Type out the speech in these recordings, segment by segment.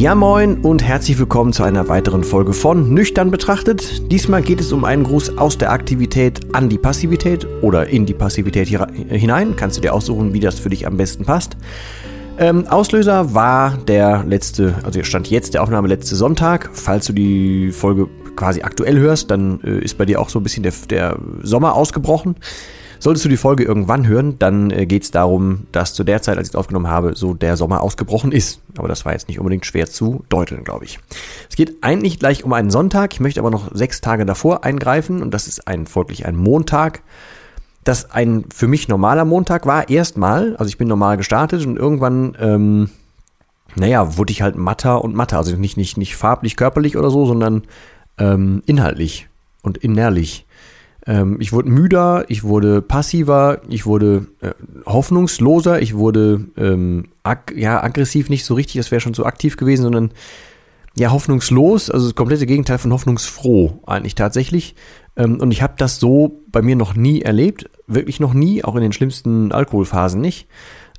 Ja moin und herzlich willkommen zu einer weiteren Folge von Nüchtern betrachtet. Diesmal geht es um einen Gruß aus der Aktivität an die Passivität oder in die Passivität hinein. Kannst du dir aussuchen, wie das für dich am besten passt. Ähm, Auslöser war der letzte, also stand jetzt der Aufnahme letzte Sonntag. Falls du die Folge quasi aktuell hörst, dann äh, ist bei dir auch so ein bisschen der, der Sommer ausgebrochen. Solltest du die Folge irgendwann hören, dann äh, geht es darum, dass zu der Zeit, als ich es aufgenommen habe, so der Sommer ausgebrochen ist. Aber das war jetzt nicht unbedingt schwer zu deuteln, glaube ich. Es geht eigentlich gleich um einen Sonntag. Ich möchte aber noch sechs Tage davor eingreifen und das ist ein folglich ein Montag. Das ein für mich normaler Montag war erstmal. Also ich bin normal gestartet und irgendwann ähm, naja, wurde ich halt matter und matter. Also nicht, nicht, nicht farblich, körperlich oder so, sondern ähm, inhaltlich und innerlich. Ähm, ich wurde müder, ich wurde passiver, ich wurde äh, hoffnungsloser, ich wurde ähm, ag ja, aggressiv nicht so richtig, das wäre schon so aktiv gewesen, sondern ja, hoffnungslos, also das komplette Gegenteil von hoffnungsfroh eigentlich tatsächlich. Ähm, und ich habe das so bei mir noch nie erlebt, wirklich noch nie, auch in den schlimmsten Alkoholphasen nicht.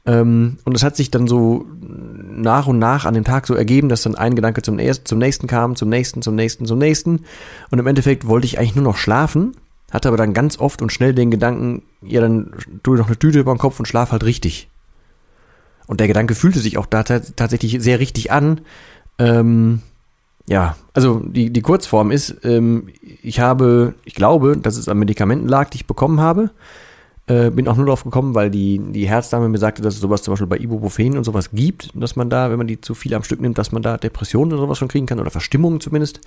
Ähm, und es hat sich dann so nach und nach an dem Tag so ergeben, dass dann ein Gedanke zum, zum nächsten kam, zum nächsten, zum nächsten, zum nächsten. Und im Endeffekt wollte ich eigentlich nur noch schlafen hatte aber dann ganz oft und schnell den Gedanken, ja, dann tu doch eine Tüte über den Kopf und schlaf halt richtig. Und der Gedanke fühlte sich auch da tatsächlich sehr richtig an. Ähm, ja, also die, die Kurzform ist, ähm, ich habe, ich glaube, dass es an Medikamenten lag, die ich bekommen habe. Äh, bin auch nur darauf gekommen, weil die, die Herzdame mir sagte, dass es sowas zum Beispiel bei Ibuprofen und sowas gibt, dass man da, wenn man die zu viel am Stück nimmt, dass man da Depressionen oder sowas schon kriegen kann oder Verstimmungen zumindest.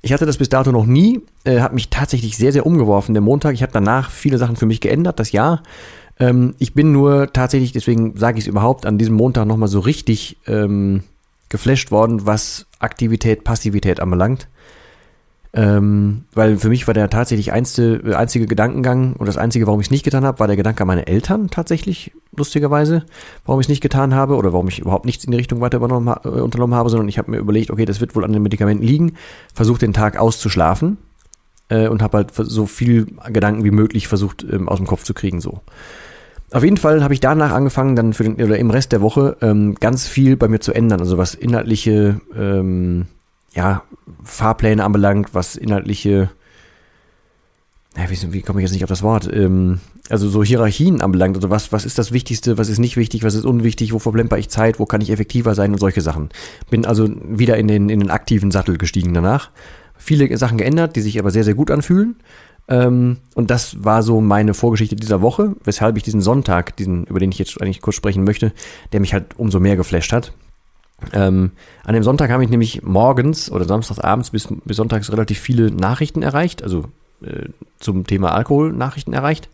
Ich hatte das bis dato noch nie, äh, hat mich tatsächlich sehr, sehr umgeworfen, der Montag. Ich habe danach viele Sachen für mich geändert, das Jahr. Ähm, ich bin nur tatsächlich, deswegen sage ich es überhaupt, an diesem Montag nochmal so richtig ähm, geflasht worden, was Aktivität, Passivität anbelangt. Ähm, weil für mich war der tatsächlich einzige, einzige Gedankengang und das einzige, warum ich es nicht getan habe, war der Gedanke an meine Eltern tatsächlich, lustigerweise, warum ich es nicht getan habe oder warum ich überhaupt nichts in die Richtung weiter äh, unternommen habe, sondern ich habe mir überlegt, okay, das wird wohl an den Medikamenten liegen, versucht den Tag auszuschlafen äh, und habe halt so viel Gedanken wie möglich versucht ähm, aus dem Kopf zu kriegen so. Auf jeden Fall habe ich danach angefangen, dann für den, oder im Rest der Woche ähm, ganz viel bei mir zu ändern, also was inhaltliche ähm, ja, Fahrpläne anbelangt, was inhaltliche, ja, wie, wie komme ich jetzt nicht auf das Wort, ähm, also so Hierarchien anbelangt, also was, was ist das Wichtigste, was ist nicht wichtig, was ist unwichtig, wo verplemper ich Zeit, wo kann ich effektiver sein und solche Sachen. Bin also wieder in den, in den aktiven Sattel gestiegen danach. Viele Sachen geändert, die sich aber sehr, sehr gut anfühlen. Ähm, und das war so meine Vorgeschichte dieser Woche, weshalb ich diesen Sonntag, diesen, über den ich jetzt eigentlich kurz sprechen möchte, der mich halt umso mehr geflasht hat. Ähm, an dem Sonntag habe ich nämlich morgens oder samstagsabends bis, bis sonntags relativ viele Nachrichten erreicht, also äh, zum Thema Alkohol Nachrichten erreicht.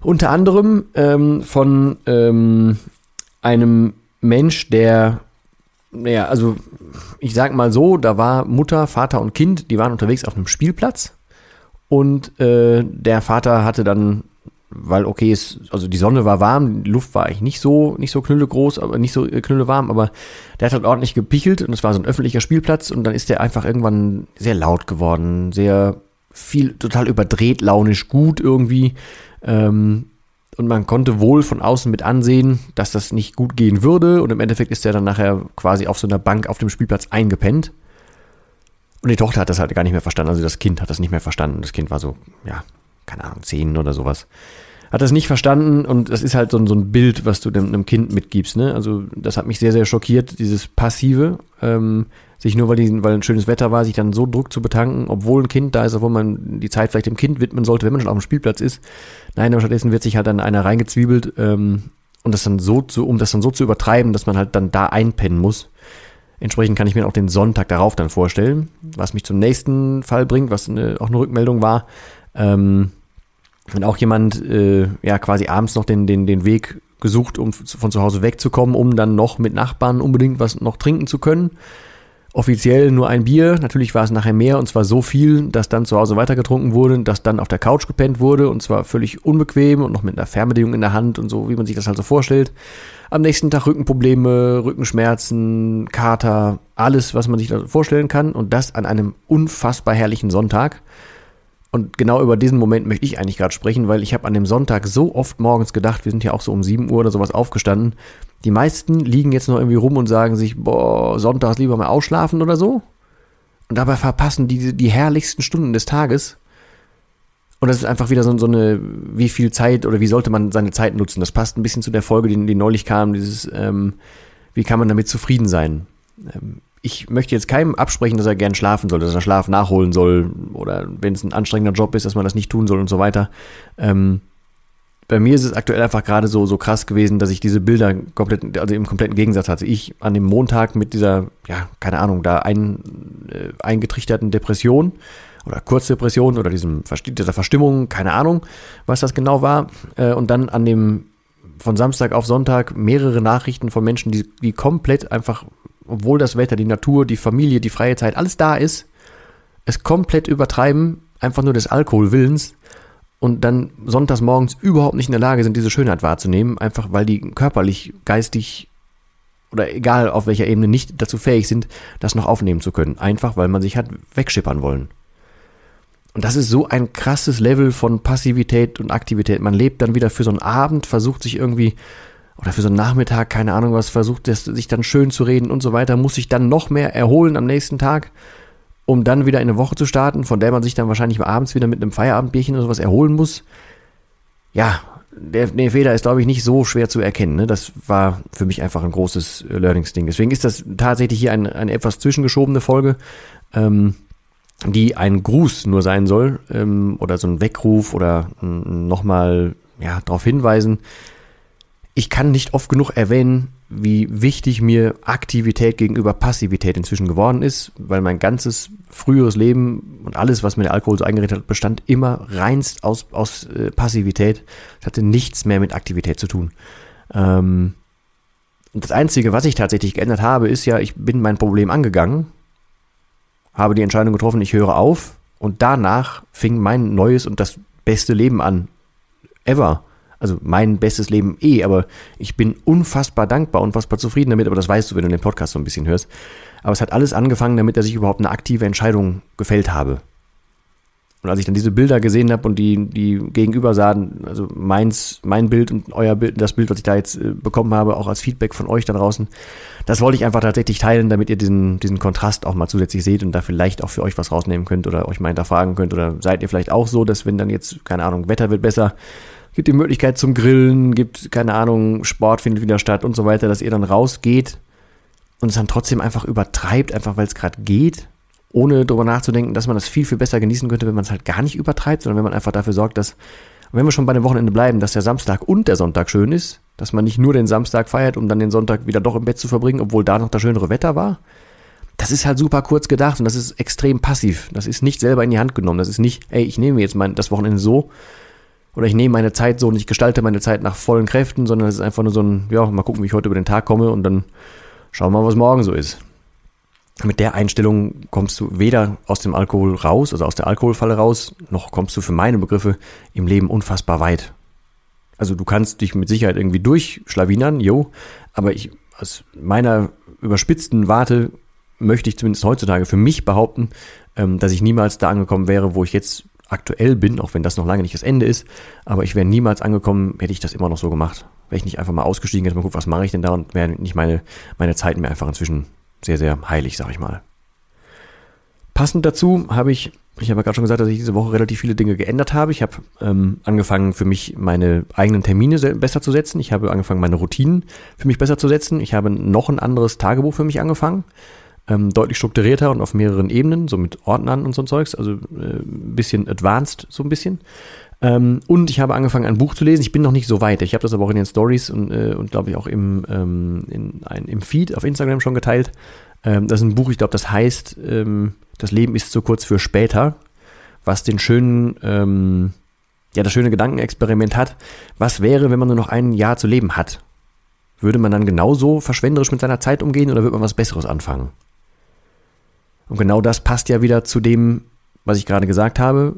Unter anderem ähm, von ähm, einem Mensch, der, naja, also ich sag mal so, da war Mutter, Vater und Kind, die waren unterwegs auf einem Spielplatz und äh, der Vater hatte dann weil okay, es, also die Sonne war warm, die Luft war eigentlich nicht so, nicht so knülle groß, aber nicht so äh, knülle warm, aber der hat halt ordentlich gepichelt und es war so ein öffentlicher Spielplatz und dann ist der einfach irgendwann sehr laut geworden, sehr viel, total überdreht, launisch gut irgendwie. Ähm, und man konnte wohl von außen mit ansehen, dass das nicht gut gehen würde. Und im Endeffekt ist er dann nachher quasi auf so einer Bank auf dem Spielplatz eingepennt. Und die Tochter hat das halt gar nicht mehr verstanden. Also das Kind hat das nicht mehr verstanden. Das Kind war so, ja, keine Ahnung, zehn oder sowas. hat das nicht verstanden und das ist halt so, so ein Bild, was du dem, einem Kind mitgibst. Ne? Also das hat mich sehr, sehr schockiert, dieses Passive, ähm, sich nur weil, die, weil ein schönes Wetter war, sich dann so Druck zu betanken, obwohl ein Kind da ist, obwohl man die Zeit vielleicht dem Kind widmen sollte, wenn man schon auf dem Spielplatz ist. Nein, aber stattdessen wird sich halt dann einer reingezwiebelt ähm, und das dann so zu, um das dann so zu übertreiben, dass man halt dann da einpennen muss. Entsprechend kann ich mir auch den Sonntag darauf dann vorstellen, was mich zum nächsten Fall bringt, was eine, auch eine Rückmeldung war. Ähm, wenn auch jemand äh, ja quasi abends noch den, den, den Weg gesucht, um von zu Hause wegzukommen, um dann noch mit Nachbarn unbedingt was noch trinken zu können. Offiziell nur ein Bier, natürlich war es nachher mehr und zwar so viel, dass dann zu Hause weitergetrunken wurde, dass dann auf der Couch gepennt wurde und zwar völlig unbequem und noch mit einer Fernbedienung in der Hand und so, wie man sich das halt so vorstellt. Am nächsten Tag Rückenprobleme, Rückenschmerzen, Kater, alles, was man sich da vorstellen kann und das an einem unfassbar herrlichen Sonntag. Und genau über diesen Moment möchte ich eigentlich gerade sprechen, weil ich habe an dem Sonntag so oft morgens gedacht, wir sind ja auch so um 7 Uhr oder sowas aufgestanden. Die meisten liegen jetzt noch irgendwie rum und sagen sich, boah, sonntags lieber mal ausschlafen oder so. Und dabei verpassen die die herrlichsten Stunden des Tages. Und das ist einfach wieder so, so eine, wie viel Zeit oder wie sollte man seine Zeit nutzen? Das passt ein bisschen zu der Folge, die, die neulich kam, dieses, ähm, wie kann man damit zufrieden sein? Ähm, ich möchte jetzt keinem absprechen, dass er gern schlafen soll, dass er Schlaf nachholen soll oder wenn es ein anstrengender Job ist, dass man das nicht tun soll und so weiter. Ähm, bei mir ist es aktuell einfach gerade so, so krass gewesen, dass ich diese Bilder komplett, also im kompletten Gegensatz hatte. Ich an dem Montag mit dieser, ja, keine Ahnung, da ein, äh, eingetrichterten Depression oder Kurzdepression oder diesem, dieser Verstimmung, keine Ahnung, was das genau war. Äh, und dann an dem, von Samstag auf Sonntag mehrere Nachrichten von Menschen, die, die komplett einfach obwohl das Wetter, die Natur, die Familie, die freie Zeit, alles da ist, es komplett übertreiben, einfach nur des Alkoholwillens und dann sonntags morgens überhaupt nicht in der Lage sind, diese Schönheit wahrzunehmen, einfach weil die körperlich, geistig oder egal auf welcher Ebene nicht dazu fähig sind, das noch aufnehmen zu können. Einfach weil man sich hat wegschippern wollen. Und das ist so ein krasses Level von Passivität und Aktivität. Man lebt dann wieder für so einen Abend, versucht sich irgendwie oder für so einen Nachmittag, keine Ahnung was, versucht es sich dann schön zu reden und so weiter, muss sich dann noch mehr erholen am nächsten Tag, um dann wieder in eine Woche zu starten, von der man sich dann wahrscheinlich abends wieder mit einem Feierabendbierchen oder sowas erholen muss. Ja, der, der Fehler ist, glaube ich, nicht so schwer zu erkennen. Ne? Das war für mich einfach ein großes Learningsding. Deswegen ist das tatsächlich hier eine, eine etwas zwischengeschobene Folge, ähm, die ein Gruß nur sein soll ähm, oder so ein Weckruf oder nochmal ja, darauf hinweisen, ich kann nicht oft genug erwähnen, wie wichtig mir Aktivität gegenüber Passivität inzwischen geworden ist, weil mein ganzes früheres Leben und alles, was mir der Alkohol so eingeredet hat, bestand immer reinst aus, aus äh, Passivität. Es hatte nichts mehr mit Aktivität zu tun. Ähm, das Einzige, was ich tatsächlich geändert habe, ist ja, ich bin mein Problem angegangen, habe die Entscheidung getroffen, ich höre auf und danach fing mein neues und das beste Leben an. Ever also mein bestes Leben eh, aber ich bin unfassbar dankbar, unfassbar zufrieden damit, aber das weißt du, wenn du den Podcast so ein bisschen hörst. Aber es hat alles angefangen damit, dass ich überhaupt eine aktive Entscheidung gefällt habe. Und als ich dann diese Bilder gesehen habe und die, die gegenüber sahen, also meins, mein Bild und euer Bild, das Bild, was ich da jetzt äh, bekommen habe, auch als Feedback von euch da draußen, das wollte ich einfach tatsächlich teilen, damit ihr diesen, diesen Kontrast auch mal zusätzlich seht und da vielleicht auch für euch was rausnehmen könnt oder euch mal hinterfragen könnt. Oder seid ihr vielleicht auch so, dass wenn dann jetzt, keine Ahnung, Wetter wird besser, gibt die Möglichkeit zum Grillen, gibt, keine Ahnung, Sport findet wieder statt und so weiter, dass ihr dann rausgeht und es dann trotzdem einfach übertreibt, einfach weil es gerade geht, ohne darüber nachzudenken, dass man das viel, viel besser genießen könnte, wenn man es halt gar nicht übertreibt, sondern wenn man einfach dafür sorgt, dass, wenn wir schon bei dem Wochenende bleiben, dass der Samstag und der Sonntag schön ist, dass man nicht nur den Samstag feiert, um dann den Sonntag wieder doch im Bett zu verbringen, obwohl da noch das schönere Wetter war. Das ist halt super kurz gedacht und das ist extrem passiv. Das ist nicht selber in die Hand genommen. Das ist nicht, ey, ich nehme jetzt mein, das Wochenende so, oder ich nehme meine Zeit so und ich gestalte meine Zeit nach vollen Kräften, sondern es ist einfach nur so ein, ja, mal gucken, wie ich heute über den Tag komme und dann schauen wir mal, was morgen so ist. Mit der Einstellung kommst du weder aus dem Alkohol raus, also aus der Alkoholfalle raus, noch kommst du für meine Begriffe im Leben unfassbar weit. Also du kannst dich mit Sicherheit irgendwie durchschlawinern, jo, aber ich aus meiner überspitzten Warte möchte ich zumindest heutzutage für mich behaupten, ähm, dass ich niemals da angekommen wäre, wo ich jetzt aktuell bin, auch wenn das noch lange nicht das Ende ist, aber ich wäre niemals angekommen, hätte ich das immer noch so gemacht. Wäre ich nicht einfach mal ausgestiegen, jetzt mal gucken, was mache ich denn da und wäre nicht meine, meine Zeit mir einfach inzwischen sehr, sehr heilig, sag ich mal. Passend dazu habe ich Ich habe ja gerade schon gesagt, dass ich diese Woche relativ viele Dinge geändert habe. Ich habe ähm, angefangen, für mich meine eigenen Termine besser zu setzen. Ich habe angefangen, meine Routinen für mich besser zu setzen. Ich habe noch ein anderes Tagebuch für mich angefangen. Ähm, deutlich strukturierter und auf mehreren Ebenen, so mit Ordnern und so ein Zeugs. Also äh, ein bisschen advanced, so ein bisschen. Ähm, und ich habe angefangen, ein Buch zu lesen. Ich bin noch nicht so weit. Ich habe das aber auch in den Stories und, äh, und glaube ich auch im, ähm, in ein, im Feed auf Instagram schon geteilt. Ähm, das ist ein Buch, ich glaube, das heißt ähm, Das Leben ist zu kurz für später, was den schönen, ähm, ja, das schöne Gedankenexperiment hat. Was wäre, wenn man nur noch ein Jahr zu leben hat? Würde man dann genauso verschwenderisch mit seiner Zeit umgehen oder würde man was Besseres anfangen? Und genau das passt ja wieder zu dem, was ich gerade gesagt habe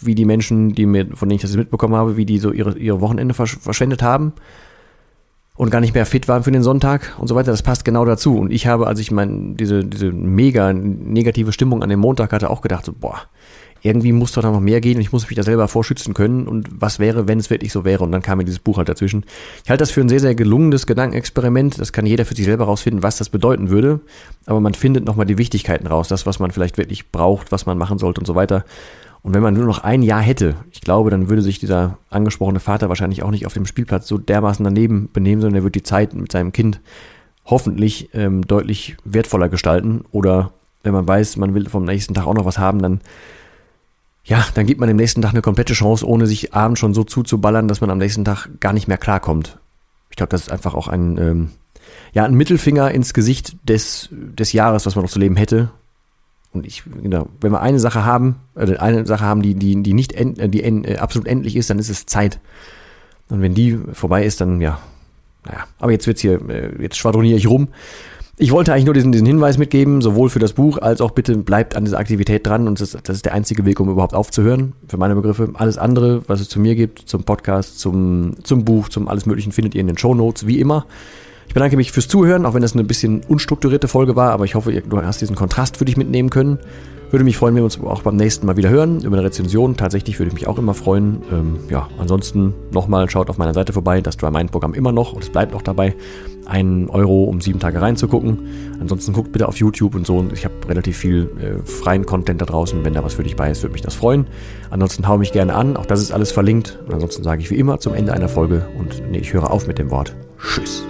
wie die Menschen, die mir, von denen ich das mitbekommen habe, wie die so ihre, ihre Wochenende versch verschwendet haben und gar nicht mehr fit waren für den Sonntag und so weiter. Das passt genau dazu. Und ich habe, als ich mein, diese, diese mega negative Stimmung an dem Montag hatte, auch gedacht, so, boah, irgendwie muss doch da noch mehr gehen und ich muss mich da selber vorschützen können. Und was wäre, wenn es wirklich so wäre? Und dann kam mir dieses Buch halt dazwischen. Ich halte das für ein sehr, sehr gelungenes Gedankenexperiment. Das kann jeder für sich selber rausfinden, was das bedeuten würde. Aber man findet nochmal die Wichtigkeiten raus, das, was man vielleicht wirklich braucht, was man machen sollte und so weiter. Und wenn man nur noch ein Jahr hätte, ich glaube, dann würde sich dieser angesprochene Vater wahrscheinlich auch nicht auf dem Spielplatz so dermaßen daneben benehmen, sondern er würde die Zeit mit seinem Kind hoffentlich ähm, deutlich wertvoller gestalten. Oder wenn man weiß, man will vom nächsten Tag auch noch was haben, dann ja, dann gibt man dem nächsten Tag eine komplette Chance, ohne sich abends schon so zuzuballern, dass man am nächsten Tag gar nicht mehr klarkommt. Ich glaube, das ist einfach auch ein, ähm, ja, ein Mittelfinger ins Gesicht des, des Jahres, was man noch zu leben hätte. Und ich, genau, wenn wir eine Sache haben, äh, eine Sache haben, die, die, die nicht end, äh, die end, äh, absolut endlich ist, dann ist es Zeit. Und wenn die vorbei ist, dann ja, naja. Aber jetzt wird's hier, äh, jetzt schwadroniere ich rum. Ich wollte eigentlich nur diesen, diesen Hinweis mitgeben, sowohl für das Buch als auch bitte bleibt an dieser Aktivität dran und das, das ist der einzige Weg, um überhaupt aufzuhören, für meine Begriffe. Alles andere, was es zu mir gibt, zum Podcast, zum, zum Buch, zum alles Möglichen, findet ihr in den Show Notes, wie immer. Ich bedanke mich fürs Zuhören, auch wenn das eine bisschen unstrukturierte Folge war, aber ich hoffe, du hast diesen Kontrast für dich mitnehmen können. Würde mich freuen, wenn wir uns auch beim nächsten Mal wieder hören. Über eine Rezension. Tatsächlich würde ich mich auch immer freuen. Ähm, ja, ansonsten nochmal schaut auf meiner Seite vorbei. Das Dry Mind Programm immer noch und es bleibt auch dabei. Einen Euro, um sieben Tage reinzugucken. Ansonsten guckt bitte auf YouTube und so. Ich habe relativ viel äh, freien Content da draußen. Wenn da was für dich bei ist, würde mich das freuen. Ansonsten hau mich gerne an. Auch das ist alles verlinkt. Und ansonsten sage ich wie immer zum Ende einer Folge und nee, ich höre auf mit dem Wort. Tschüss.